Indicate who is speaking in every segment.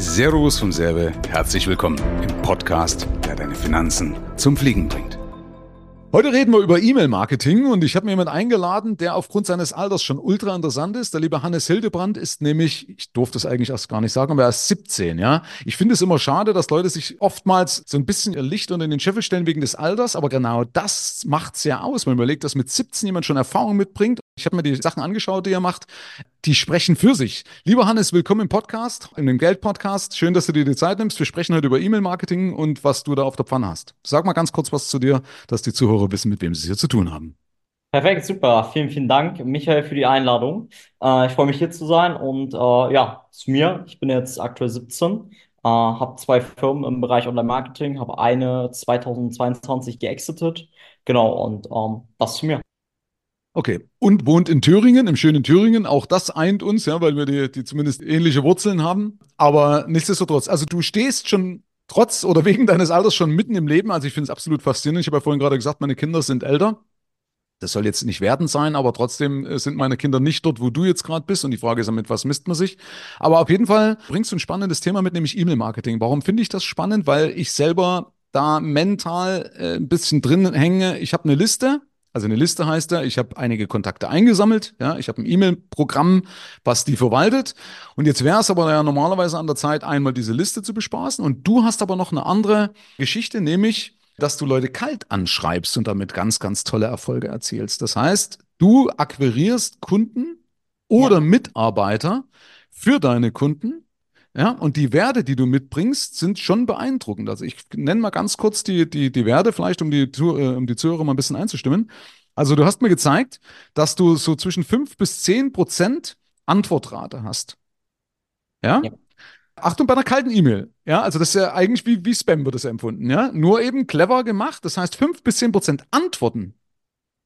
Speaker 1: Servus vom Serbe, herzlich willkommen im Podcast, der deine Finanzen zum Fliegen bringt. Heute reden wir über E-Mail-Marketing und ich habe mir jemanden eingeladen, der aufgrund seines Alters schon ultra interessant ist. Der liebe Hannes Hildebrand ist nämlich, ich durfte es eigentlich erst gar nicht sagen, aber er ist 17, ja. Ich finde es immer schade, dass Leute sich oftmals so ein bisschen ihr Licht unter den Scheffel stellen wegen des Alters, aber genau das macht es ja aus. Man überlegt, dass mit 17 jemand schon Erfahrung mitbringt. Ich habe mir die Sachen angeschaut, die er macht. Die sprechen für sich. Lieber Hannes, willkommen im Podcast, in dem Geld-Podcast. Schön, dass du dir die Zeit nimmst. Wir sprechen heute über E-Mail-Marketing und was du da auf der Pfanne hast. Sag mal ganz kurz was zu dir, dass die Zuhörer wissen, mit wem sie es hier zu tun haben.
Speaker 2: Perfekt, super. Vielen, vielen Dank, Michael, für die Einladung. Äh, ich freue mich hier zu sein und äh, ja, zu mir. Ich bin jetzt aktuell 17, äh, habe zwei Firmen im Bereich Online-Marketing, habe eine 2022 geexitet. Genau, und ähm, das zu mir.
Speaker 1: Okay. Und wohnt in Thüringen, im schönen Thüringen. Auch das eint uns, ja, weil wir die, die zumindest ähnliche Wurzeln haben. Aber nichtsdestotrotz, also du stehst schon trotz oder wegen deines Alters schon mitten im Leben. Also ich finde es absolut faszinierend. Ich habe ja vorhin gerade gesagt, meine Kinder sind älter. Das soll jetzt nicht werden sein, aber trotzdem äh, sind meine Kinder nicht dort, wo du jetzt gerade bist. Und die Frage ist ja, mit was misst man sich? Aber auf jeden Fall bringst du ein spannendes Thema mit, nämlich E-Mail-Marketing. Warum finde ich das spannend? Weil ich selber da mental äh, ein bisschen drin hänge. Ich habe eine Liste also eine Liste heißt er, ich habe einige Kontakte eingesammelt, ja, ich habe ein E-Mail-Programm, was die verwaltet. Und jetzt wäre es aber ja normalerweise an der Zeit, einmal diese Liste zu bespaßen. Und du hast aber noch eine andere Geschichte, nämlich, dass du Leute kalt anschreibst und damit ganz, ganz tolle Erfolge erzielst. Das heißt, du akquirierst Kunden oder ja. Mitarbeiter für deine Kunden ja, und die Werte, die du mitbringst, sind schon beeindruckend. Also ich nenne mal ganz kurz die, die, die Werte, vielleicht um die, äh, um die Zuhörer mal ein bisschen einzustimmen. Also du hast mir gezeigt, dass du so zwischen 5 bis 10 Prozent Antwortrate hast. Ja? ja. Achtung bei einer kalten E-Mail. Ja, also das ist ja eigentlich wie, wie Spam wird es empfunden. Ja, nur eben clever gemacht. Das heißt, 5 bis 10 Prozent Antworten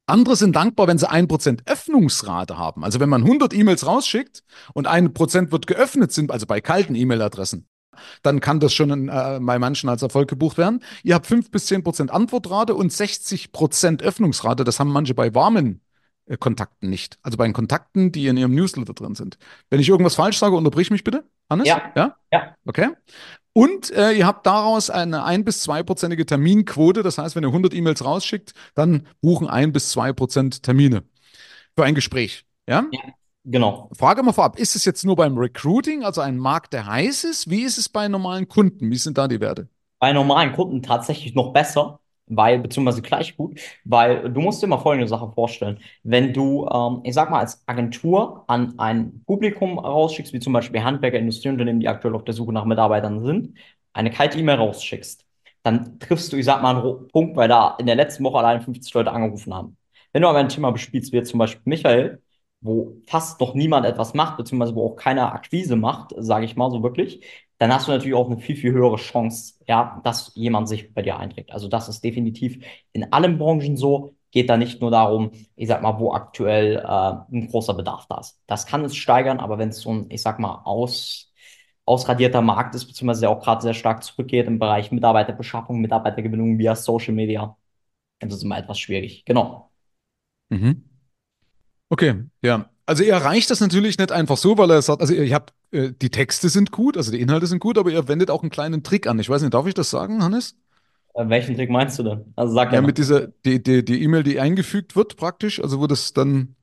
Speaker 1: andere sind dankbar, wenn sie ein Prozent Öffnungsrate haben. Also wenn man 100 E-Mails rausschickt und ein Prozent wird geöffnet sind, also bei kalten E-Mail-Adressen, dann kann das schon äh, bei manchen als Erfolg gebucht werden. Ihr habt 5 bis 10 Prozent Antwortrate und 60 Prozent Öffnungsrate. Das haben manche bei warmen äh, Kontakten nicht. Also bei den Kontakten, die in ihrem Newsletter drin sind. Wenn ich irgendwas falsch sage, unterbrich mich bitte, Hannes.
Speaker 2: Ja. Ja?
Speaker 1: Ja. Okay. Und äh, ihr habt daraus eine ein- bis zweiprozentige Terminquote. Das heißt, wenn ihr 100 E-Mails rausschickt, dann buchen ein bis zwei Prozent Termine für ein Gespräch. Ja? ja?
Speaker 2: Genau.
Speaker 1: Frage mal vorab, ist es jetzt nur beim Recruiting, also ein Markt, der heiß ist? Wie ist es bei normalen Kunden? Wie sind da die Werte?
Speaker 2: Bei normalen Kunden tatsächlich noch besser weil, beziehungsweise gleich gut, weil du musst dir mal folgende Sache vorstellen. Wenn du, ähm, ich sag mal, als Agentur an ein Publikum rausschickst, wie zum Beispiel Handwerker, Industrieunternehmen, die aktuell auf der Suche nach Mitarbeitern sind, eine kalte E-Mail rausschickst, dann triffst du, ich sag mal, einen Punkt, weil da in der letzten Woche allein 50 Leute angerufen haben. Wenn du aber ein Thema bespielst, wie jetzt zum Beispiel Michael, wo fast noch niemand etwas macht, beziehungsweise wo auch keiner Akquise macht, sage ich mal so wirklich, dann hast du natürlich auch eine viel, viel höhere Chance, ja, dass jemand sich bei dir einträgt. Also das ist definitiv in allen Branchen so. Geht da nicht nur darum, ich sag mal, wo aktuell äh, ein großer Bedarf da ist. Das kann es steigern, aber wenn es so ein, ich sag mal, aus, ausradierter Markt ist, beziehungsweise auch gerade sehr stark zurückgeht im Bereich Mitarbeiterbeschaffung, Mitarbeitergewinnung via Social Media, dann ist es immer etwas schwierig. Genau.
Speaker 1: Mhm. Okay, ja. Also ihr erreicht das natürlich nicht einfach so, weil er sagt, also ihr habt, äh, die Texte sind gut, also die Inhalte sind gut, aber ihr wendet auch einen kleinen Trick an. Ich weiß nicht, darf ich das sagen, Hannes?
Speaker 2: Äh, welchen Trick meinst du denn?
Speaker 1: Also sag ja. Ja, mit dieser, die, die, die E-Mail, die eingefügt wird praktisch, also wo das dann,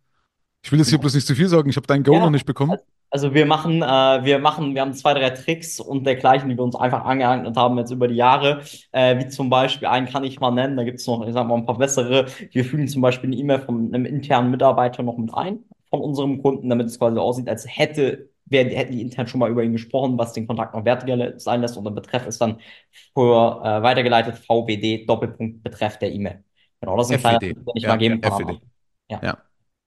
Speaker 1: ich will jetzt hier bloß nicht zu viel sagen, ich habe deinen Go ja, noch nicht bekommen.
Speaker 2: Also wir machen, äh, wir machen, wir haben zwei, drei Tricks und dergleichen, die wir uns einfach angeeignet haben jetzt über die Jahre. Äh, wie zum Beispiel, einen kann ich mal nennen, da gibt es noch, ich sag mal, ein paar bessere. Wir fügen zum Beispiel eine E-Mail von einem internen Mitarbeiter noch mit ein von unserem Kunden, damit es quasi aussieht, als hätte wir hätten die intern schon mal über ihn gesprochen, was den Kontakt noch wertiger sein lässt und der Betreff ist dann für äh, weitergeleitet VWD Doppelpunkt Betreff der E-Mail.
Speaker 1: Genau, das ist ein FWD. kleiner den ich ja, mal geben kann. Ja. ja.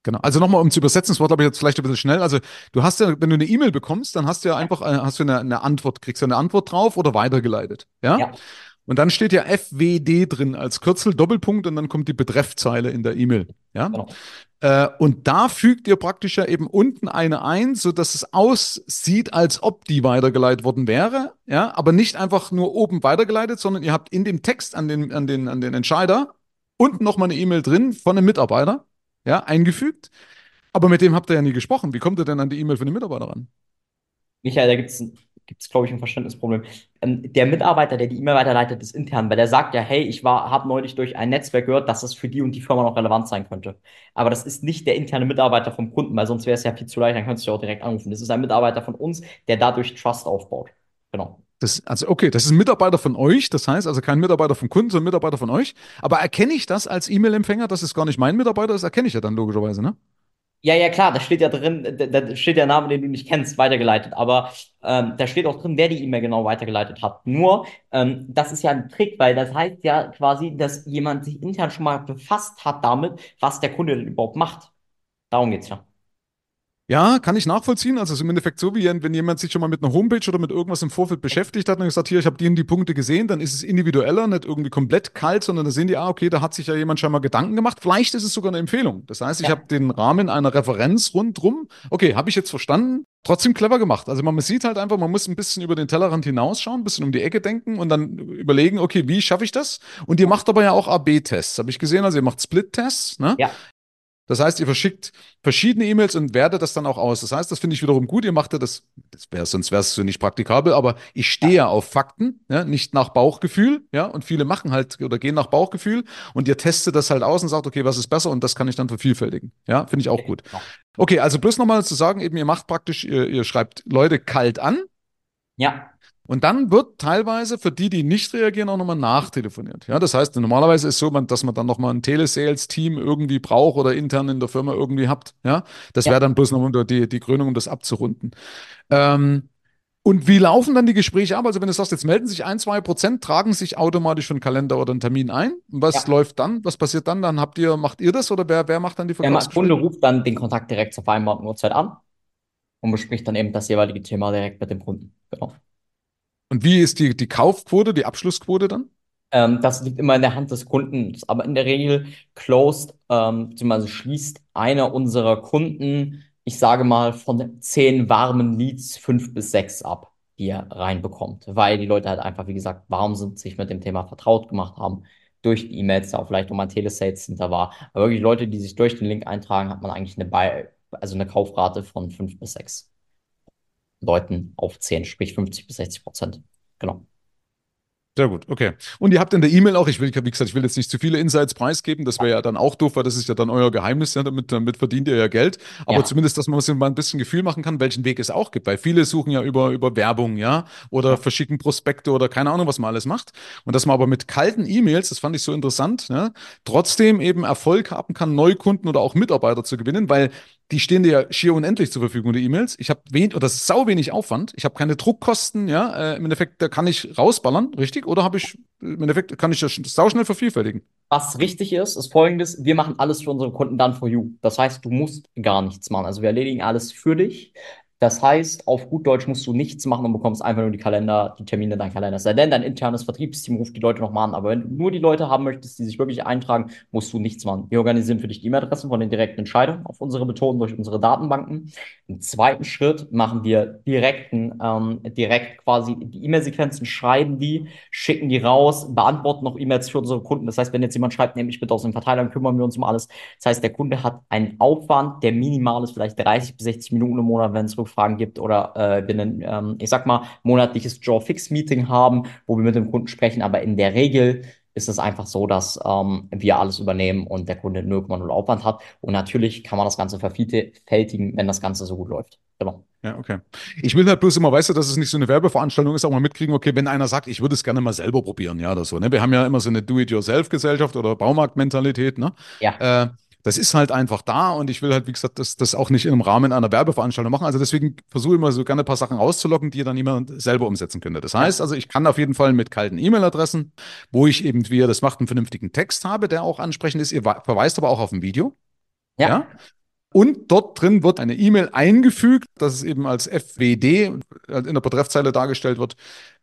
Speaker 1: Genau. Also nochmal, um zu übersetzen, das Wort glaube ich jetzt vielleicht ein bisschen schnell. Also du hast ja, wenn du eine E-Mail bekommst, dann hast du ja einfach, äh, hast du eine, eine, Antwort, kriegst du eine Antwort drauf oder weitergeleitet. Ja? ja. Und dann steht ja FWD drin als Kürzel, Doppelpunkt und dann kommt die Betreffzeile in der E-Mail. Ja. Genau. Äh, und da fügt ihr praktisch ja eben unten eine ein, sodass es aussieht, als ob die weitergeleitet worden wäre. Ja, aber nicht einfach nur oben weitergeleitet, sondern ihr habt in dem Text an den, an den, an den Entscheider unten nochmal eine E-Mail drin von einem Mitarbeiter, ja, eingefügt. Aber mit dem habt ihr ja nie gesprochen. Wie kommt ihr denn an die E-Mail von dem Mitarbeiter ran?
Speaker 2: Michael, da gibt es gibt es, glaube ich, ein Verständnisproblem. Ähm, der Mitarbeiter, der die E-Mail weiterleitet, ist intern, weil der sagt ja, hey, ich habe neulich durch ein Netzwerk gehört, dass das für die und die Firma noch relevant sein könnte. Aber das ist nicht der interne Mitarbeiter vom Kunden, weil sonst wäre es ja viel zu leicht, dann könntest du ja auch direkt anrufen. Das ist ein Mitarbeiter von uns, der dadurch Trust aufbaut. Genau.
Speaker 1: Das, also okay, das ist ein Mitarbeiter von euch, das heißt also kein Mitarbeiter vom Kunden, sondern ein Mitarbeiter von euch. Aber erkenne ich das als E-Mail-Empfänger, dass es gar nicht mein Mitarbeiter ist? Erkenne ich ja dann logischerweise, ne?
Speaker 2: Ja, ja, klar, da steht ja drin, da, steht der Name, den du nicht kennst, weitergeleitet. Aber ähm, da steht auch drin, wer die E-Mail genau weitergeleitet hat. Nur, ähm, das ist ja ein Trick, weil das heißt ja quasi, dass jemand sich intern schon mal befasst hat damit, was der Kunde denn überhaupt macht. Darum geht's ja.
Speaker 1: Ja, kann ich nachvollziehen. Also es ist im Endeffekt so, wie wenn jemand sich schon mal mit einer Homepage oder mit irgendwas im Vorfeld beschäftigt hat und gesagt, hier, ich habe die und die Punkte gesehen, dann ist es individueller, nicht irgendwie komplett kalt, sondern da sehen die, ah, okay, da hat sich ja jemand schon mal Gedanken gemacht. Vielleicht ist es sogar eine Empfehlung. Das heißt, ich ja. habe den Rahmen einer Referenz rundrum. Okay, habe ich jetzt verstanden. Trotzdem clever gemacht. Also man sieht halt einfach, man muss ein bisschen über den Tellerrand hinausschauen, ein bisschen um die Ecke denken und dann überlegen, okay, wie schaffe ich das? Und ihr macht aber ja auch AB-Tests, habe ich gesehen. Also ihr macht Split-Tests. Ne? Ja. Das heißt, ihr verschickt verschiedene E-Mails und wertet das dann auch aus. Das heißt, das finde ich wiederum gut. Ihr macht ja das, das wär, sonst wäre es so nicht praktikabel, aber ich stehe ja auf Fakten, ja, nicht nach Bauchgefühl, ja, und viele machen halt oder gehen nach Bauchgefühl und ihr testet das halt aus und sagt, okay, was ist besser und das kann ich dann vervielfältigen. Ja, finde ich auch gut. Okay, also bloß nochmal zu sagen, eben, ihr macht praktisch, ihr, ihr schreibt Leute kalt an.
Speaker 2: Ja.
Speaker 1: Und dann wird teilweise für die, die nicht reagieren, auch nochmal nachtelefoniert. Ja, das heißt, normalerweise ist es so, dass man dann nochmal ein Telesales-Team irgendwie braucht oder intern in der Firma irgendwie habt. Ja, das ja. wäre dann bloß noch die, die Krönung, um das abzurunden. Ähm, und wie laufen dann die Gespräche ab? Also wenn du sagst, jetzt melden sich ein, zwei Prozent, tragen sich automatisch für einen Kalender oder einen Termin ein. Und was ja. läuft dann? Was passiert dann? Dann habt ihr, macht ihr das oder wer, wer macht dann die
Speaker 2: Verkaufsgespräche? Der Kunde ruft dann den Kontakt direkt zur vereinbarten Uhrzeit an und bespricht dann eben das jeweilige Thema direkt mit dem Kunden. Genau.
Speaker 1: Und wie ist die, die Kaufquote, die Abschlussquote dann?
Speaker 2: Ähm, das liegt immer in der Hand des Kunden. Aber in der Regel closed, ähm, beziehungsweise schließt einer unserer Kunden, ich sage mal, von zehn warmen Leads fünf bis sechs ab, die er reinbekommt. Weil die Leute halt einfach, wie gesagt, warm sind, sich mit dem Thema vertraut gemacht haben. Durch die E-Mails, da auch vielleicht nochmal ein Telesales hinter war. Aber wirklich Leute, die sich durch den Link eintragen, hat man eigentlich eine, Buy also eine Kaufrate von fünf bis sechs. Leuten auf 10, sprich 50 bis 60 Prozent. Genau.
Speaker 1: Sehr gut, okay. Und ihr habt in der E-Mail auch, ich will, wie gesagt, ich will jetzt nicht zu viele Insights preisgeben, das wäre ja dann auch doof, weil das ist ja dann euer Geheimnis, ja, damit, damit verdient ihr ja Geld. Aber ja. zumindest, dass man sich mal ein bisschen Gefühl machen kann, welchen Weg es auch gibt, weil viele suchen ja über, über Werbung, ja, oder ja. verschicken Prospekte oder keine Ahnung, was man alles macht. Und dass man aber mit kalten E-Mails, das fand ich so interessant, ja, trotzdem eben Erfolg haben kann, Neukunden oder auch Mitarbeiter zu gewinnen, weil die stehen dir ja schier unendlich zur Verfügung, die E-Mails. Ich habe wenig, oder das ist sau wenig Aufwand. Ich habe keine Druckkosten, ja. Äh, Im Endeffekt, da kann ich rausballern, richtig? Oder habe ich, im Endeffekt kann ich das sau schnell vervielfältigen.
Speaker 2: Was richtig ist, ist folgendes: Wir machen alles für unsere Kunden dann for you. Das heißt, du musst gar nichts machen. Also wir erledigen alles für dich. Das heißt, auf gut Deutsch musst du nichts machen und bekommst einfach nur die Kalender, die Termine in deinen Kalender. Sei denn, dein internes Vertriebsteam ruft die Leute nochmal an. Aber wenn du nur die Leute haben möchtest, die sich wirklich eintragen, musst du nichts machen. Wir organisieren für dich die E-Mail-Adressen von den direkten Entscheidungen auf unsere Methoden durch unsere Datenbanken. Im zweiten Schritt machen wir direkten, ähm, direkt quasi die E-Mail-Sequenzen, schreiben die, schicken die raus, beantworten noch E-Mails für unsere Kunden. Das heißt, wenn jetzt jemand schreibt, nehme ich bitte aus dem Verteiler, kümmern wir uns um alles. Das heißt, der Kunde hat einen Aufwand, der minimal ist, vielleicht 30 bis 60 Minuten im Monat, wenn es Rückfragen gibt oder äh, wir ein, ähm, ich sag mal, monatliches Draw-Fix-Meeting haben, wo wir mit dem Kunden sprechen. Aber in der Regel ist es einfach so, dass ähm, wir alles übernehmen und der Kunde 0,0 Aufwand hat. Und natürlich kann man das Ganze vervielfältigen, wenn das Ganze so gut läuft. Genau.
Speaker 1: Ja, okay. Ich will halt bloß immer, weißt du, dass es nicht so eine Werbeveranstaltung ist, auch mal mitkriegen, okay, wenn einer sagt, ich würde es gerne mal selber probieren, ja, oder so. Ne? Wir haben ja immer so eine Do-it-yourself-Gesellschaft oder Baumarktmentalität, ne?
Speaker 2: Ja.
Speaker 1: Äh, das ist halt einfach da und ich will halt, wie gesagt, das, das auch nicht im Rahmen einer Werbeveranstaltung machen. Also deswegen versuche ich immer so gerne ein paar Sachen rauszulocken, die ihr dann jemand selber umsetzen könnte. Das heißt also, ich kann auf jeden Fall mit kalten E-Mail-Adressen, wo ich eben, wie ihr das macht, einen vernünftigen Text habe, der auch ansprechend ist. Ihr verweist aber auch auf ein Video.
Speaker 2: ja? ja?
Speaker 1: Und dort drin wird eine E-Mail eingefügt, dass es eben als FWD in der Betreffzeile dargestellt wird,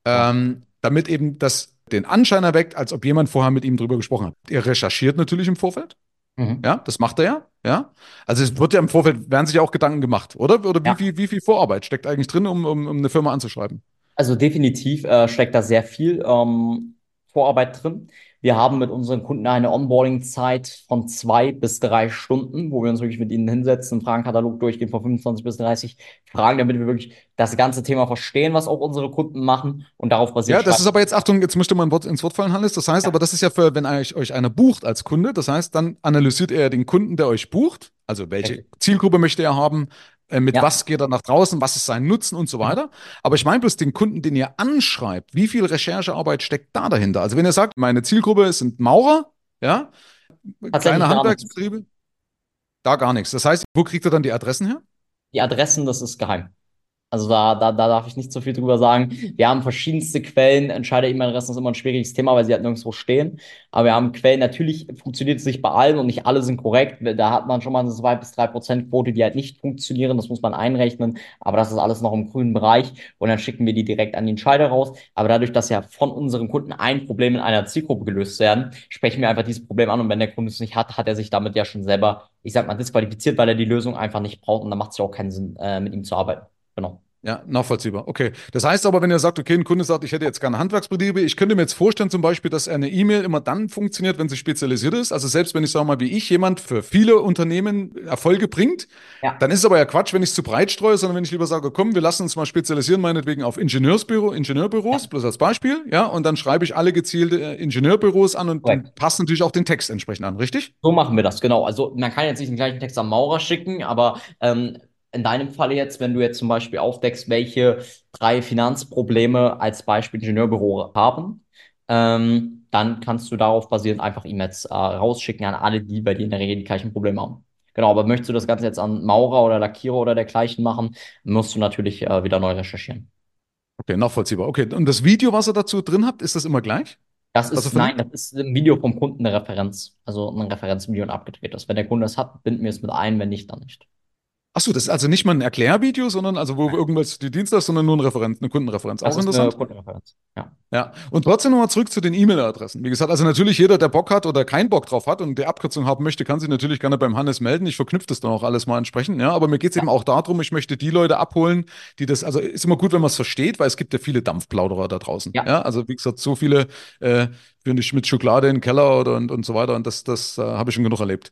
Speaker 1: ähm, damit eben das den Anschein erweckt, als ob jemand vorher mit ihm drüber gesprochen hat. Ihr recherchiert natürlich im Vorfeld. Mhm. Ja, das macht er ja. Ja. Also es wird ja im Vorfeld, werden sich ja auch Gedanken gemacht, oder? Oder wie, ja. viel, wie viel Vorarbeit steckt eigentlich drin, um, um, um eine Firma anzuschreiben?
Speaker 2: Also definitiv äh, steckt da sehr viel ähm, Vorarbeit drin. Wir haben mit unseren Kunden eine Onboarding-Zeit von zwei bis drei Stunden, wo wir uns wirklich mit ihnen hinsetzen, einen Fragenkatalog durchgehen von 25 bis 30 Fragen, damit wir wirklich das ganze Thema verstehen, was auch unsere Kunden machen und darauf basiert.
Speaker 1: Ja, das ist aber jetzt, Achtung, jetzt möchte man ins Wort fallen, Hannes. Das heißt ja. aber, das ist ja für, wenn euch, euch einer bucht als Kunde, das heißt, dann analysiert er den Kunden, der euch bucht, also welche. Zielgruppe möchte er haben, äh, mit ja. was geht er nach draußen, was ist sein Nutzen und so mhm. weiter. Aber ich meine bloß den Kunden, den ihr anschreibt, wie viel Recherchearbeit steckt da dahinter? Also wenn ihr sagt, meine Zielgruppe sind Maurer, ja, kleine Handwerksbetriebe, da gar nichts. Das heißt, wo kriegt ihr dann die Adressen her?
Speaker 2: Die Adressen, das ist geheim. Also da, da, da darf ich nicht so viel drüber sagen. Wir haben verschiedenste Quellen. Entscheider-E-Mail-Adressen ist immer ein schwieriges Thema, weil sie halt nirgendwo stehen. Aber wir haben Quellen. Natürlich funktioniert es nicht bei allen und nicht alle sind korrekt. Da hat man schon mal eine 2 bis 3 Prozent Quote, die halt nicht funktionieren. Das muss man einrechnen. Aber das ist alles noch im grünen Bereich. Und dann schicken wir die direkt an den Entscheider raus. Aber dadurch, dass ja von unseren Kunden ein Problem in einer Zielgruppe gelöst werden, sprechen wir einfach dieses Problem an. Und wenn der Kunde es nicht hat, hat er sich damit ja schon selber, ich sag mal, disqualifiziert, weil er die Lösung einfach nicht braucht. Und dann macht es ja auch keinen Sinn, äh, mit ihm zu arbeiten. Genau.
Speaker 1: Ja, nachvollziehbar. Okay. Das heißt aber, wenn ihr sagt, okay, ein Kunde sagt, ich hätte jetzt gerne Handwerksbetriebe, ich könnte mir jetzt vorstellen zum Beispiel, dass eine E-Mail immer dann funktioniert, wenn sie spezialisiert ist. Also selbst wenn ich sage mal, wie ich jemand für viele Unternehmen Erfolge bringt, ja. dann ist es aber ja Quatsch, wenn ich es zu breit streue, sondern wenn ich lieber sage, komm, wir lassen uns mal spezialisieren, meinetwegen auf Ingenieursbüro, Ingenieurbüros, ja. bloß als Beispiel, ja, und dann schreibe ich alle gezielte äh, Ingenieurbüros an und Correct. passt natürlich auch den Text entsprechend an, richtig?
Speaker 2: So machen wir das, genau. Also man kann jetzt nicht den gleichen Text am Maurer schicken, aber ähm, in deinem Falle jetzt, wenn du jetzt zum Beispiel aufdeckst, welche drei Finanzprobleme als Beispiel Ingenieurbüro haben, ähm, dann kannst du darauf basierend einfach E-Mails äh, rausschicken an alle, die bei dir in der Regel die gleichen Probleme haben. Genau, aber möchtest du das Ganze jetzt an Maurer oder Lackierer oder dergleichen machen, musst du natürlich äh, wieder neu recherchieren.
Speaker 1: Okay, nachvollziehbar. Okay, und das Video, was ihr dazu drin habt, ist das immer gleich?
Speaker 2: Das ist, also nein, das ist ein Video vom Kunden eine Referenz. Also ein Referenzvideo und abgedreht ist. Wenn der Kunde es hat, binden wir es mit ein, wenn nicht, dann nicht.
Speaker 1: Achso, das ist also nicht mal ein Erklärvideo, sondern also wo irgendwas die Dienstleister, sondern nur eine Referenz, eine Kundenreferenz.
Speaker 2: Das Auch ist interessant. Eine Kundenreferenz.
Speaker 1: Ja. Ja. Und trotzdem nochmal zurück zu den E-Mail-Adressen. Wie gesagt, also natürlich jeder, der Bock hat oder keinen Bock drauf hat und die Abkürzung haben möchte, kann sich natürlich gerne beim Hannes melden. Ich verknüpfe das dann auch alles mal entsprechend. Ja, aber mir geht es ja. eben auch darum, ich möchte die Leute abholen, die das, also ist immer gut, wenn man es versteht, weil es gibt ja viele Dampfplauderer da draußen. Ja. ja also wie gesagt, so viele äh, für nicht mit Schokolade in den Keller oder und, und so weiter. Und das, das äh, habe ich schon genug erlebt.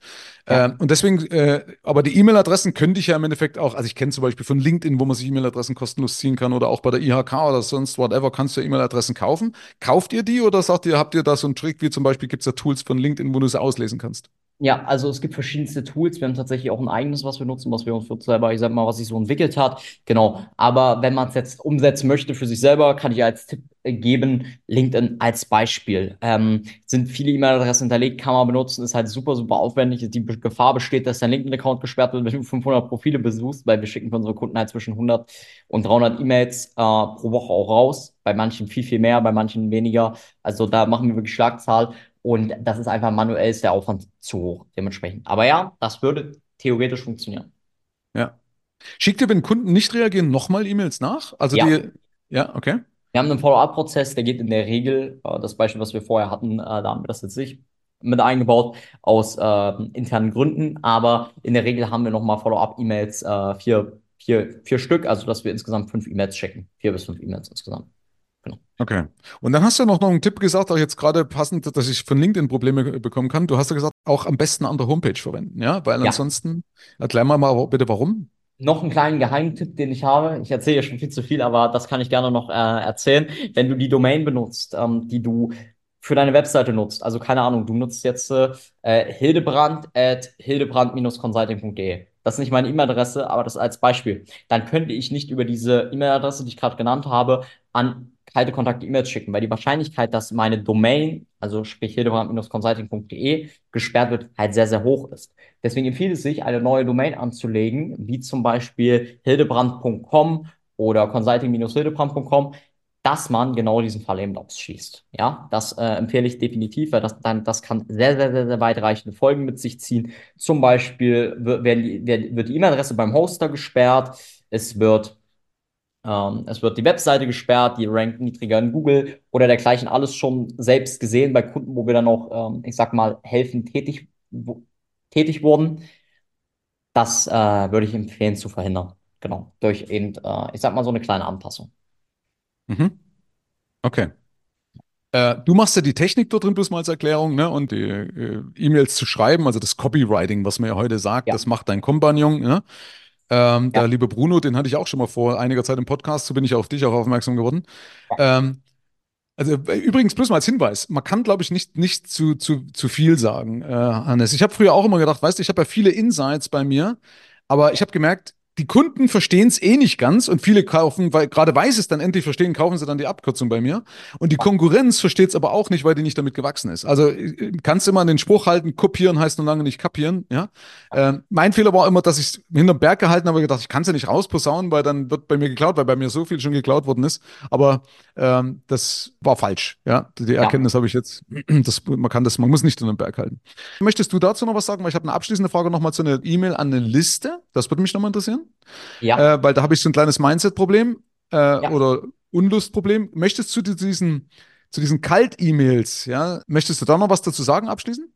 Speaker 1: Ja. Äh, und deswegen, äh, aber die E-Mail-Adressen könnte ich ja im Endeffekt auch, also ich kenne zum Beispiel von LinkedIn, wo man sich E-Mail-Adressen kostenlos ziehen kann oder auch bei der IHK oder sonst whatever, kannst du ja E-Mail-Adressen kaufen. Kauft ihr die oder sagt ihr, habt ihr da so einen Trick, wie zum Beispiel gibt es da Tools von LinkedIn, wo du sie auslesen kannst?
Speaker 2: Ja, also es gibt verschiedenste Tools. Wir haben tatsächlich auch ein eigenes, was wir nutzen, was wir uns für selber, ich sag mal, was sich so entwickelt hat. Genau. Aber wenn man es jetzt umsetzen möchte für sich selber, kann ich als Tipp geben, LinkedIn als Beispiel. Ähm, sind viele E-Mail-Adressen hinterlegt, kann man benutzen, ist halt super, super aufwendig. Die Gefahr besteht, dass dein LinkedIn-Account gesperrt wird, wenn du 500 Profile besuchst, weil wir schicken für unsere Kunden halt zwischen 100 und 300 E-Mails äh, pro Woche auch raus. Bei manchen viel, viel mehr, bei manchen weniger. Also da machen wir wirklich Schlagzahl. Und das ist einfach manuell ist der Aufwand zu hoch, dementsprechend. Aber ja, das würde theoretisch funktionieren.
Speaker 1: Ja. Schickt ihr, wenn Kunden nicht reagieren, nochmal E-Mails nach? Also ja. die, ja, okay.
Speaker 2: Wir haben einen Follow-up-Prozess, der geht in der Regel, äh, das Beispiel, was wir vorher hatten, äh, da haben wir das jetzt nicht mit eingebaut aus äh, internen Gründen, aber in der Regel haben wir nochmal Follow-up-E-Mails, äh, vier, vier, vier Stück, also dass wir insgesamt fünf E-Mails checken, vier bis fünf E-Mails insgesamt.
Speaker 1: Genau. Okay. Und dann hast du noch, noch einen Tipp gesagt, auch jetzt gerade passend, dass ich von LinkedIn Probleme bekommen kann. Du hast ja gesagt, auch am besten an der Homepage verwenden, ja? Weil ja. ansonsten, erklär mal, mal bitte warum.
Speaker 2: Noch einen kleinen Geheimtipp, den ich habe. Ich erzähle ja schon viel zu viel, aber das kann ich gerne noch äh, erzählen. Wenn du die Domain benutzt, ähm, die du für deine Webseite nutzt, also keine Ahnung, du nutzt jetzt äh, hildebrand at hildebrand-consulting.de. Das ist nicht meine E-Mail-Adresse, aber das als Beispiel. Dann könnte ich nicht über diese E-Mail-Adresse, die ich gerade genannt habe, an kalte Kontakt-E-Mails schicken, weil die Wahrscheinlichkeit, dass meine Domain, also sprich hildebrand-consulting.de, gesperrt wird, halt sehr, sehr hoch ist. Deswegen empfiehlt es sich, eine neue Domain anzulegen, wie zum Beispiel hildebrand.com oder consulting-hildebrand.com, dass man genau diesen Fall eben ausschließt. Ja, das äh, empfehle ich definitiv, weil das, dann, das kann sehr, sehr, sehr, sehr weitreichende Folgen mit sich ziehen. Zum Beispiel wird, wird die E-Mail-Adresse beim Hoster gesperrt, es wird ähm, es wird die Webseite gesperrt, die rankt niedriger in Google oder dergleichen. Alles schon selbst gesehen bei Kunden, wo wir dann auch, ähm, ich sag mal, helfen tätig, tätig wurden. Das äh, würde ich empfehlen zu verhindern. Genau. Durch eben, äh, ich sag mal, so eine kleine Anpassung.
Speaker 1: Mhm. Okay. Äh, du machst ja die Technik dort drin, bloß mal als Erklärung, ne? Und die äh, E-Mails zu schreiben, also das Copywriting, was man ja heute sagt,
Speaker 2: Ja,
Speaker 1: das macht dein Kompagnon, ne? Ähm, der
Speaker 2: ja,
Speaker 1: liebe Bruno, den hatte ich auch schon mal vor einiger Zeit im Podcast, so bin ich auf dich auch aufmerksam geworden.
Speaker 2: ja,
Speaker 1: Ähm, also äh, übrigens, bloß mal als Hinweis, man kann, glaube ich, nicht, nicht zu, zu, zu viel sagen, äh, Hannes. Ich habe früher auch immer gedacht, weißt du, ich habe ja viele Insights bei mir, aber ich habe gemerkt, die Kunden verstehen es eh nicht ganz und viele kaufen, weil gerade weil sie es dann endlich verstehen, kaufen sie dann die Abkürzung bei mir. Und die Konkurrenz versteht es aber auch nicht, weil die nicht damit gewachsen ist. Also äh, kannst immer den Spruch halten, kopieren heißt noch lange nicht kapieren. Ja? Ähm, mein Fehler war immer, dass ich es hinterm Berg gehalten habe und gedacht, ich kann es ja nicht rausposaunen, weil dann wird bei mir geklaut, weil bei mir so viel schon geklaut worden ist. Aber ähm, das war falsch. Ja, die
Speaker 2: ja.
Speaker 1: Erkenntnis habe ich jetzt. Das, man kann das, man muss nicht in den Berg halten. Möchtest du dazu noch was sagen? Weil ich habe eine abschließende Frage nochmal zu einer E-Mail an eine Liste. Das würde mich nochmal interessieren.
Speaker 2: Ja,
Speaker 1: Äh, weil da habe ich so ein kleines Mindset-Problem äh,
Speaker 2: ja.
Speaker 1: oder Unlustproblem. Möchtest du zu diesen, zu diesen Kalt-E-Mails, ja, möchtest du da noch was dazu sagen, abschließen?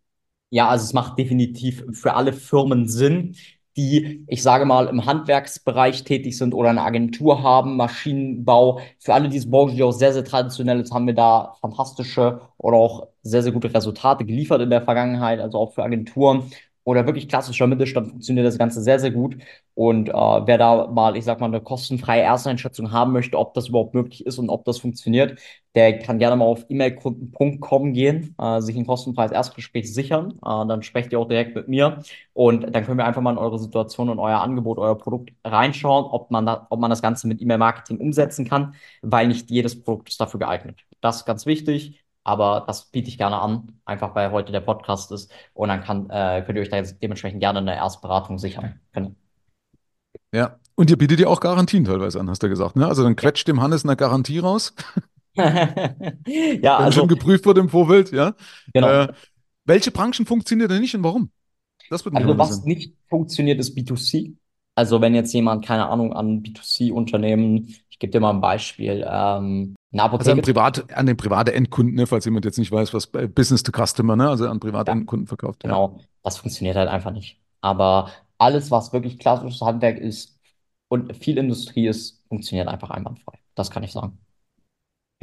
Speaker 2: Ja, also es macht definitiv für alle Firmen Sinn, die, ich sage mal, im Handwerksbereich tätig sind oder eine Agentur haben, Maschinenbau. Für alle diese Branchen, die auch sehr, sehr traditionell ist, haben wir da fantastische oder auch sehr, sehr gute Resultate geliefert in der Vergangenheit, also auch für Agenturen. Oder wirklich klassischer Mittelstand funktioniert das Ganze sehr, sehr gut. Und äh, wer da mal, ich sag mal, eine kostenfreie Ersteinschätzung haben möchte, ob das überhaupt möglich ist und ob das funktioniert, der kann gerne mal auf e-mailkunden.com gehen, äh, sich ein kostenfreies Erstgespräch sichern. Äh, dann sprecht ihr auch direkt mit mir und dann können wir einfach mal in eure Situation und euer Angebot, euer Produkt reinschauen, ob man, da, ob man das Ganze mit E-Mail-Marketing umsetzen kann, weil nicht jedes Produkt ist dafür geeignet. Das ist ganz wichtig. Aber das biete ich gerne an, einfach weil heute der Podcast ist. Und dann kann, äh, könnt ihr euch da jetzt dementsprechend gerne eine Erstberatung sichern. Genau.
Speaker 1: Ja. Und ihr bietet ja auch Garantien teilweise an, hast du gesagt, ne? Also dann quetscht dem Hannes eine Garantie raus,
Speaker 2: Ja,
Speaker 1: wenn schon
Speaker 2: also,
Speaker 1: geprüft wird im Vorfeld, ja.
Speaker 2: genau.
Speaker 1: Äh, welche Branchen funktionieren denn nicht und warum? Das auch
Speaker 2: Also was nicht funktioniert, ist B2C. Also wenn jetzt jemand, keine Ahnung, an B2C-Unternehmen, ich gebe dir mal ein Beispiel, ähm,
Speaker 1: Also an privat, an den private Endkunden, ne, falls jemand jetzt nicht weiß, was Business to Customer, ne? Also an private
Speaker 2: ja,
Speaker 1: Endkunden verkauft, ja.
Speaker 2: genau, das funktioniert halt einfach nicht. Aber alles, was wirklich klassisches Handwerk ist und viel Industrie ist, funktioniert einfach einwandfrei. Das kann ich sagen.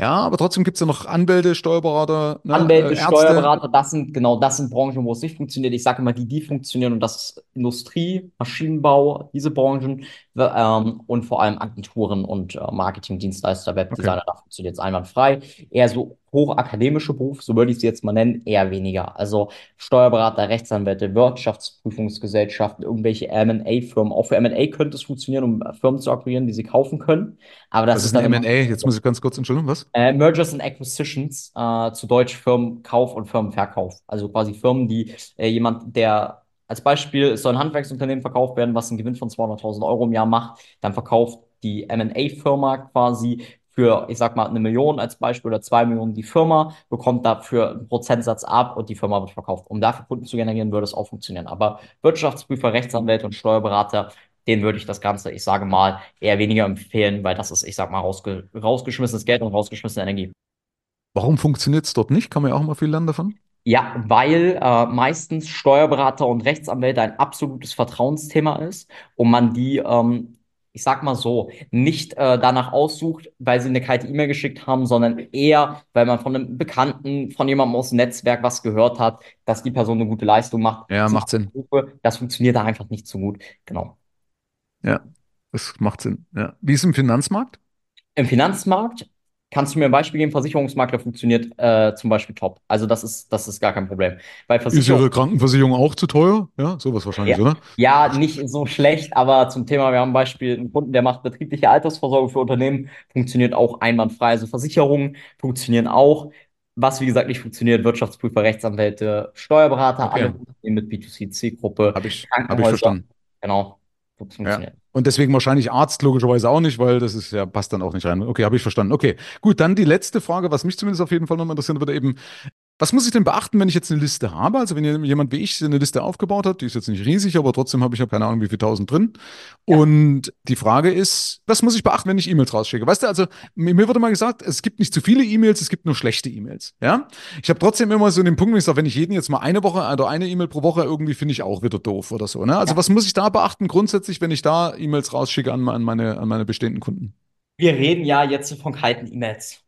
Speaker 1: Ja, aber trotzdem gibt es ja noch Anwälte, Steuerberater, ne,
Speaker 2: Anwälte,
Speaker 1: äh.
Speaker 2: Steuerberater, das sind genau das sind Branchen, wo es nicht funktioniert. Ich sage immer, die, die funktionieren und das ist Industrie, Maschinenbau, diese Branchen ähm, und vor allem Agenturen und äh, Marketingdienstleister,
Speaker 1: Okay.
Speaker 2: Webdesigner, da funktioniert es einwandfrei. Eher so hochakademische Berufe, so würde ich sie jetzt mal nennen, eher weniger. Also Steuerberater, Rechtsanwälte, Wirtschaftsprüfungsgesellschaften, irgendwelche M&A-Firmen. Auch für M&A könnte es funktionieren, um Firmen zu akquirieren, die sie kaufen können. Aber das
Speaker 1: Was ist
Speaker 2: ist
Speaker 1: ein M&A? Jetzt muss ich ganz kurz, Entschuldigung, was?
Speaker 2: äh, Mergers and Acquisitions, äh, zu Deutsch Firmenkauf und Firmenverkauf. Also quasi Firmen, die äh, jemand, der als Beispiel, es soll ein Handwerksunternehmen verkauft werden, was einen Gewinn von 200.000 Euro im Jahr macht, dann verkauft die M&A-Firma quasi für, ich sag mal, eine Million als Beispiel oder zwei Millionen die Firma, bekommt dafür einen Prozentsatz ab und die Firma wird verkauft. Um dafür Kunden zu generieren, würde es auch funktionieren. Aber Wirtschaftsprüfer, Rechtsanwälte und Steuerberater, denen würde ich das Ganze, ich sage mal, eher weniger empfehlen, weil das ist, ich sag mal, rausge rausgeschmissenes Geld und rausgeschmissene Energie.
Speaker 1: Warum funktioniert es dort nicht? Kann man ja auch mal viel lernen davon.
Speaker 2: Ja, weil äh, meistens Steuerberater und Rechtsanwälte ein absolutes Vertrauensthema ist und man die, ähm, ich sag mal so, nicht äh, danach aussucht, weil sie eine kalte E-Mail geschickt haben, sondern eher, weil man von einem Bekannten, von jemandem aus dem Netzwerk was gehört hat, dass die Person eine gute Leistung macht.
Speaker 1: Ja, macht Sinn.
Speaker 2: Abrufe, das funktioniert da einfach nicht so gut. Genau.
Speaker 1: Ja, das macht Sinn. Ja. Wie ist im Finanzmarkt?
Speaker 2: Im Finanzmarkt kannst du mir ein Beispiel geben, Versicherungsmakler funktioniert äh, zum Beispiel top. Also das ist, das ist gar kein Problem. Weil
Speaker 1: Ist Ihre Krankenversicherung auch zu teuer? Ja, sowas wahrscheinlich,
Speaker 2: Ja,
Speaker 1: oder?
Speaker 2: ja, nicht so schlecht, aber zum Thema, wir haben ein Beispiel, einen Kunden, der macht betriebliche Altersvorsorge für Unternehmen, funktioniert auch einwandfrei. Also Versicherungen funktionieren auch. Was, wie gesagt, nicht funktioniert, Wirtschaftsprüfer, Rechtsanwälte, Steuerberater, alle
Speaker 1: Okay,
Speaker 2: Unternehmen mit B2C-Zielgruppe,
Speaker 1: habe ich, habe ich verstanden.
Speaker 2: genau,
Speaker 1: Ja. Und deswegen wahrscheinlich Arzt logischerweise auch nicht, weil das ist ja, passt dann auch nicht rein. Okay, habe ich verstanden. Okay, gut, dann die letzte Frage, was mich zumindest auf jeden Fall nochmal interessieren würde, eben, was muss ich denn beachten, wenn ich jetzt eine Liste habe? Also wenn jemand wie ich eine Liste aufgebaut hat, die ist jetzt nicht riesig, aber trotzdem habe ich ja keine Ahnung, wie viel tausend drin.
Speaker 2: Ja.
Speaker 1: Und die Frage ist, was muss ich beachten, wenn ich E-Mails rausschicke? Weißt du, also mir, mir wurde mal gesagt, es gibt nicht zu viele E-Mails, es gibt nur schlechte E-Mails. Ja? Ich habe trotzdem immer so den Punkt, wo ich sage, wenn ich jeden jetzt mal eine Woche oder eine E-Mail pro Woche irgendwie finde ich auch wieder doof oder so. Ne? Also was muss ich da beachten grundsätzlich, wenn ich da E-Mails rausschicke an, an, meine, an meine bestehenden Kunden?
Speaker 2: Wir reden ja jetzt von kalten E-Mails.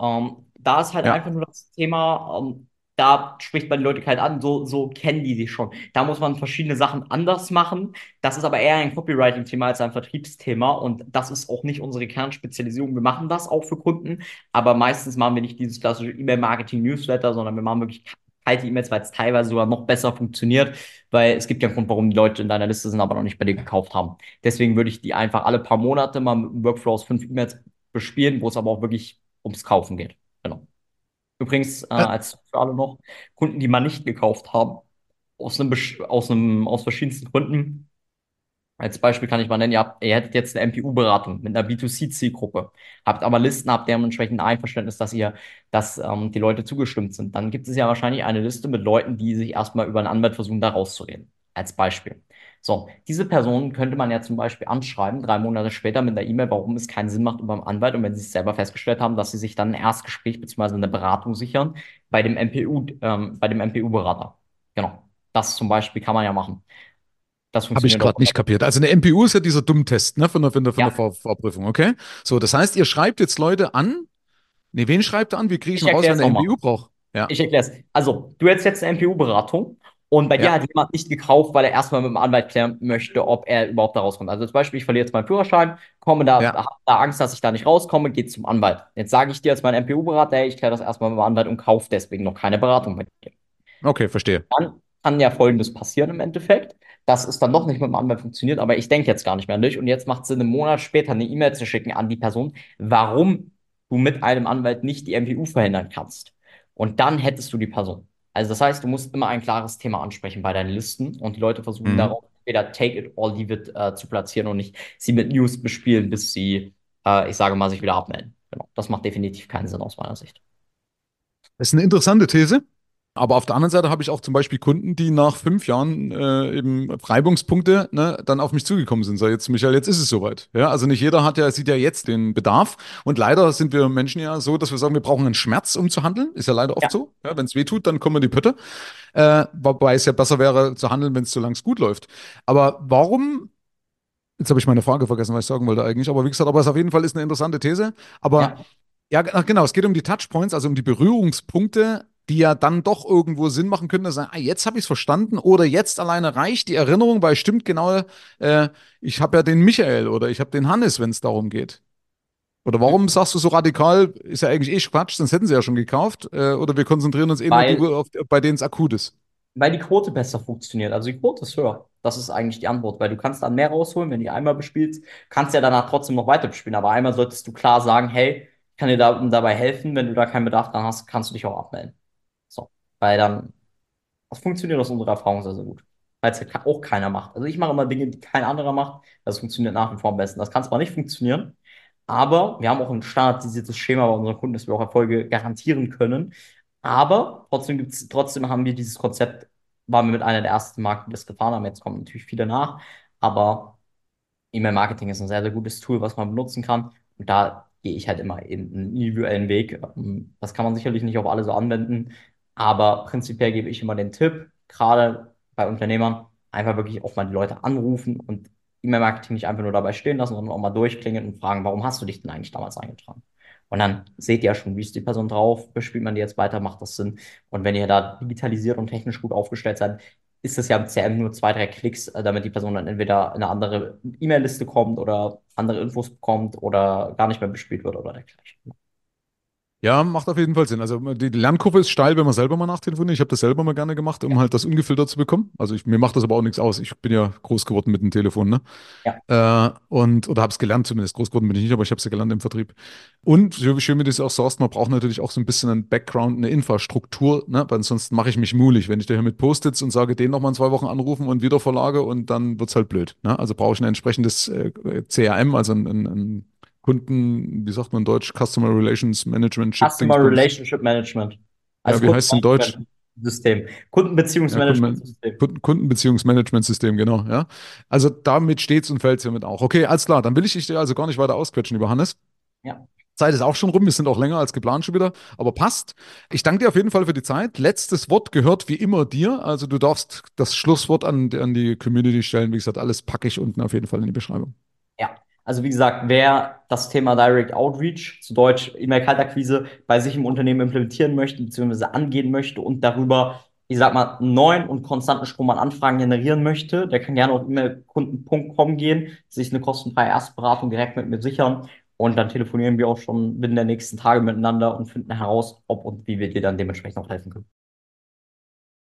Speaker 2: Ähm, da ist halt
Speaker 1: Ja.
Speaker 2: einfach nur das Thema, ähm, da spricht man die Leute halt an, so, so kennen die sich schon. Da muss man verschiedene Sachen anders machen. Das ist aber eher ein Copywriting-Thema als ein Vertriebsthema und das ist auch nicht unsere Kernspezialisierung. Wir machen das auch für Kunden, aber meistens machen wir nicht dieses klassische E-Mail-Marketing-Newsletter, sondern wir machen wirklich kalte E-Mails, weil es teilweise sogar noch besser funktioniert, weil es gibt ja einen Grund, warum die Leute in deiner Liste sind, aber noch nicht bei dir gekauft haben. Deswegen würde ich die einfach alle paar Monate mal mit einem Workflow aus fünf E-Mails bespielen, wo es aber auch wirklich ums Kaufen geht. Genau. Übrigens, äh,
Speaker 1: Ja.
Speaker 2: als für alle noch, Kunden, die mal nicht gekauft haben, aus einem, Besch- aus einem, aus verschiedensten Gründen. Als Beispiel kann ich mal nennen, ihr, habt, ihr hättet jetzt eine MPU-Beratung mit einer B2C-Zielgruppe, habt aber Listen, habt dementsprechend ein Einverständnis, dass ihr, dass ähm, die Leute zugestimmt sind. Dann gibt es ja wahrscheinlich eine Liste mit Leuten, die sich erstmal über einen Anwalt versuchen, da rauszureden. Als Beispiel. So, diese Personen könnte man ja zum Beispiel anschreiben, drei Monate später mit einer E-Mail, warum es keinen Sinn macht über einen Anwalt und wenn sie es selber festgestellt haben, dass sie sich dann ein Erstgespräch bzw. eine Beratung sichern bei dem MPU, ähm, bei dem MPU-Berater. Genau. Das zum Beispiel kann man ja machen. Das
Speaker 1: Habe ich gerade nicht kapiert. Also eine MPU ist ja dieser Dummtest, ne, von der, von der, von
Speaker 2: Ja.
Speaker 1: der Vor Vorprüfung, okay? So, das heißt, ihr schreibt jetzt Leute an. Nee, wen schreibt ihr an? Wie kriege ich
Speaker 2: Ich
Speaker 1: raus, wenn
Speaker 2: nochmal.
Speaker 1: MPU braucht? Ja.
Speaker 2: Ich erkläre es. Also, du hättest jetzt eine MPU-Beratung und bei dir
Speaker 1: Ja.
Speaker 2: hat jemand nicht gekauft, weil er erstmal mit dem Anwalt klären möchte, ob er überhaupt da rauskommt. Also zum Beispiel, ich verliere jetzt meinen Führerschein, komme da,
Speaker 1: Ja.
Speaker 2: habe da Angst, dass ich da nicht rauskomme, gehe zum Anwalt. Jetzt sage ich dir als mein MPU-Berater, hey, ich kläre das erstmal mit dem Anwalt und kaufe deswegen noch keine Beratung bei dir.
Speaker 1: Okay, verstehe.
Speaker 2: Dann kann ja Folgendes passieren im Endeffekt, dass es dann doch nicht mit dem Anwalt funktioniert, aber ich denke jetzt gar nicht mehr an dich und jetzt macht es Sinn, einen Monat später eine E-Mail zu schicken an die Person, warum du mit einem Anwalt nicht die MPU verhindern kannst. Und dann hättest du die Person. Also das heißt, du musst immer ein klares Thema ansprechen bei deinen Listen und die Leute versuchen
Speaker 1: Mhm.
Speaker 2: darauf entweder take it or leave it äh, zu platzieren und nicht sie mit News bespielen, bis sie, äh, ich sage mal, sich wieder abmelden. Genau. Das macht definitiv keinen Sinn aus meiner Sicht.
Speaker 1: Das ist eine interessante These. Aber auf der anderen Seite habe ich auch zum Beispiel Kunden, die nach fünf Jahren äh, eben Reibungspunkte ne, dann auf mich zugekommen sind. So, jetzt, Michael, jetzt ist es soweit. Ja, also nicht jeder hat ja, sieht ja jetzt den Bedarf. Und leider sind wir Menschen ja so, dass wir sagen, wir brauchen einen Schmerz, um zu handeln. Ist ja leider oft
Speaker 2: Ja.
Speaker 1: so. Ja, wenn es weh tut, dann kommen wir in die Pötte. Äh, wobei es ja besser wäre zu handeln, wenn es so lange gut läuft. Aber warum Jetzt habe ich meine Frage vergessen, was ich sagen wollte eigentlich. Aber wie gesagt, aber es auf jeden Fall ist eine interessante These. Aber
Speaker 2: Ja.
Speaker 1: ja, genau, es geht um die Touchpoints, also um die Berührungspunkte, die ja dann doch irgendwo Sinn machen können, dass sagen, ah, jetzt habe ich es verstanden oder jetzt alleine reicht die Erinnerung, weil stimmt genau, äh, ich habe ja den Michael oder ich habe den Hannes, wenn es darum geht. Oder warum sagst du so radikal, ist ja eigentlich eh Quatsch, sonst hätten sie ja schon gekauft. Äh, oder wir konzentrieren uns eh
Speaker 2: Weil-
Speaker 1: die, auf, bei denen es akut ist.
Speaker 2: Weil die Quote besser funktioniert. Also die Quote ist höher. Das ist eigentlich die Antwort, weil du kannst dann mehr rausholen, wenn du einmal bespielst, kannst ja danach trotzdem noch weiter bespielen. Aber einmal solltest du klar sagen, hey, ich kann dir da, dabei helfen, wenn du da keinen Bedarf dran hast, kannst du dich auch abmelden. Weil dann, das funktioniert aus unserer Erfahrung sehr, sehr gut. Weil es ja auch keiner macht. Also ich mache immer Dinge, die kein anderer macht. Das funktioniert nach wie vor am besten. Das kann zwar nicht funktionieren, aber wir haben auch ein standardisiertes Schema bei unseren Kunden, dass wir auch Erfolge garantieren können. Aber trotzdem gibt's, trotzdem haben wir dieses Konzept, waren wir mit einer der ersten Marken, die das getan haben. Jetzt kommen natürlich viele nach, aber E-Mail-Marketing ist ein sehr, sehr gutes Tool, was man benutzen kann. Und da gehe ich halt immer in einen individuellen Weg. Ähm, Das kann man sicherlich nicht auf alle so anwenden, aber prinzipiell gebe ich immer den Tipp, gerade bei Unternehmern, einfach wirklich auch mal die Leute anrufen und E-Mail-Marketing nicht einfach nur dabei stehen lassen, sondern auch mal durchklingeln und fragen, warum hast du dich denn eigentlich damals eingetragen? Und dann seht ihr ja schon, wie ist die Person drauf, bespielt man die jetzt weiter, macht das Sinn? Und wenn ihr da digitalisiert und technisch gut aufgestellt seid, ist das ja im CRM nur zwei, drei Klicks, äh, damit die Person dann entweder in eine andere E-Mail-Liste kommt oder andere Infos bekommt oder gar nicht mehr bespielt wird oder dergleichen.
Speaker 1: Ja, macht auf jeden Fall Sinn. Also die Lernkurve ist steil, wenn man selber mal nachtelefoniert. Ich habe das selber mal gerne gemacht, um halt das ungefiltert zu bekommen. Also ich, mir macht das aber auch nichts aus. Ich bin ja groß geworden mit dem Telefon, ne? Äh, und, oder habe es gelernt zumindest. Groß geworden bin ich nicht, aber ich habe es ja gelernt im Vertrieb. Und so wie schön wie du es auch sagst, man braucht natürlich auch so ein bisschen einen Background, eine Infrastruktur, ne? Weil sonst mache ich mich mulig, wenn ich da hier mit Post-its und sage, den nochmal in zwei Wochen anrufen und wieder verlage und dann wird's halt blöd. Ne? Also brauche ich ein entsprechendes äh, CRM, also ein, ein, ein Kunden, wie sagt man in Deutsch, Customer Relations Management.
Speaker 2: Customer. Relationship Management.
Speaker 1: Ja, wie heißt's in Deutsch?
Speaker 2: System. Kundenbeziehungsmanagementsystem.
Speaker 1: Kunden, Kundenbeziehungsmanagementsystem, genau, ja. Also damit steht's und fällt's hiermit auch. Okay, alles klar, dann will ich dich also gar nicht weiter ausquetschen, lieber Hannes.
Speaker 2: Ja.
Speaker 1: Zeit ist auch schon rum, wir sind auch länger als geplant schon wieder, aber passt. Ich danke dir auf jeden Fall für die Zeit. Letztes Wort gehört wie immer dir. Also du darfst das Schlusswort an, an die Community stellen. Wie gesagt, alles packe ich unten auf jeden Fall in die Beschreibung.
Speaker 2: Ja, Also wie gesagt, wer das Thema Direct Outreach, zu Deutsch E-Mail-Kaltakquise, bei sich im Unternehmen implementieren möchte, beziehungsweise angehen möchte und darüber, ich sag mal, einen neuen und konstanten Strom an Anfragen generieren möchte, der kann gerne auf e-mailkunden.com gehen, sich eine kostenfreie Erstberatung direkt mit mir sichern und dann telefonieren wir auch schon binnen der nächsten Tage miteinander und finden heraus, ob und wie wir dir dann dementsprechend auch helfen können.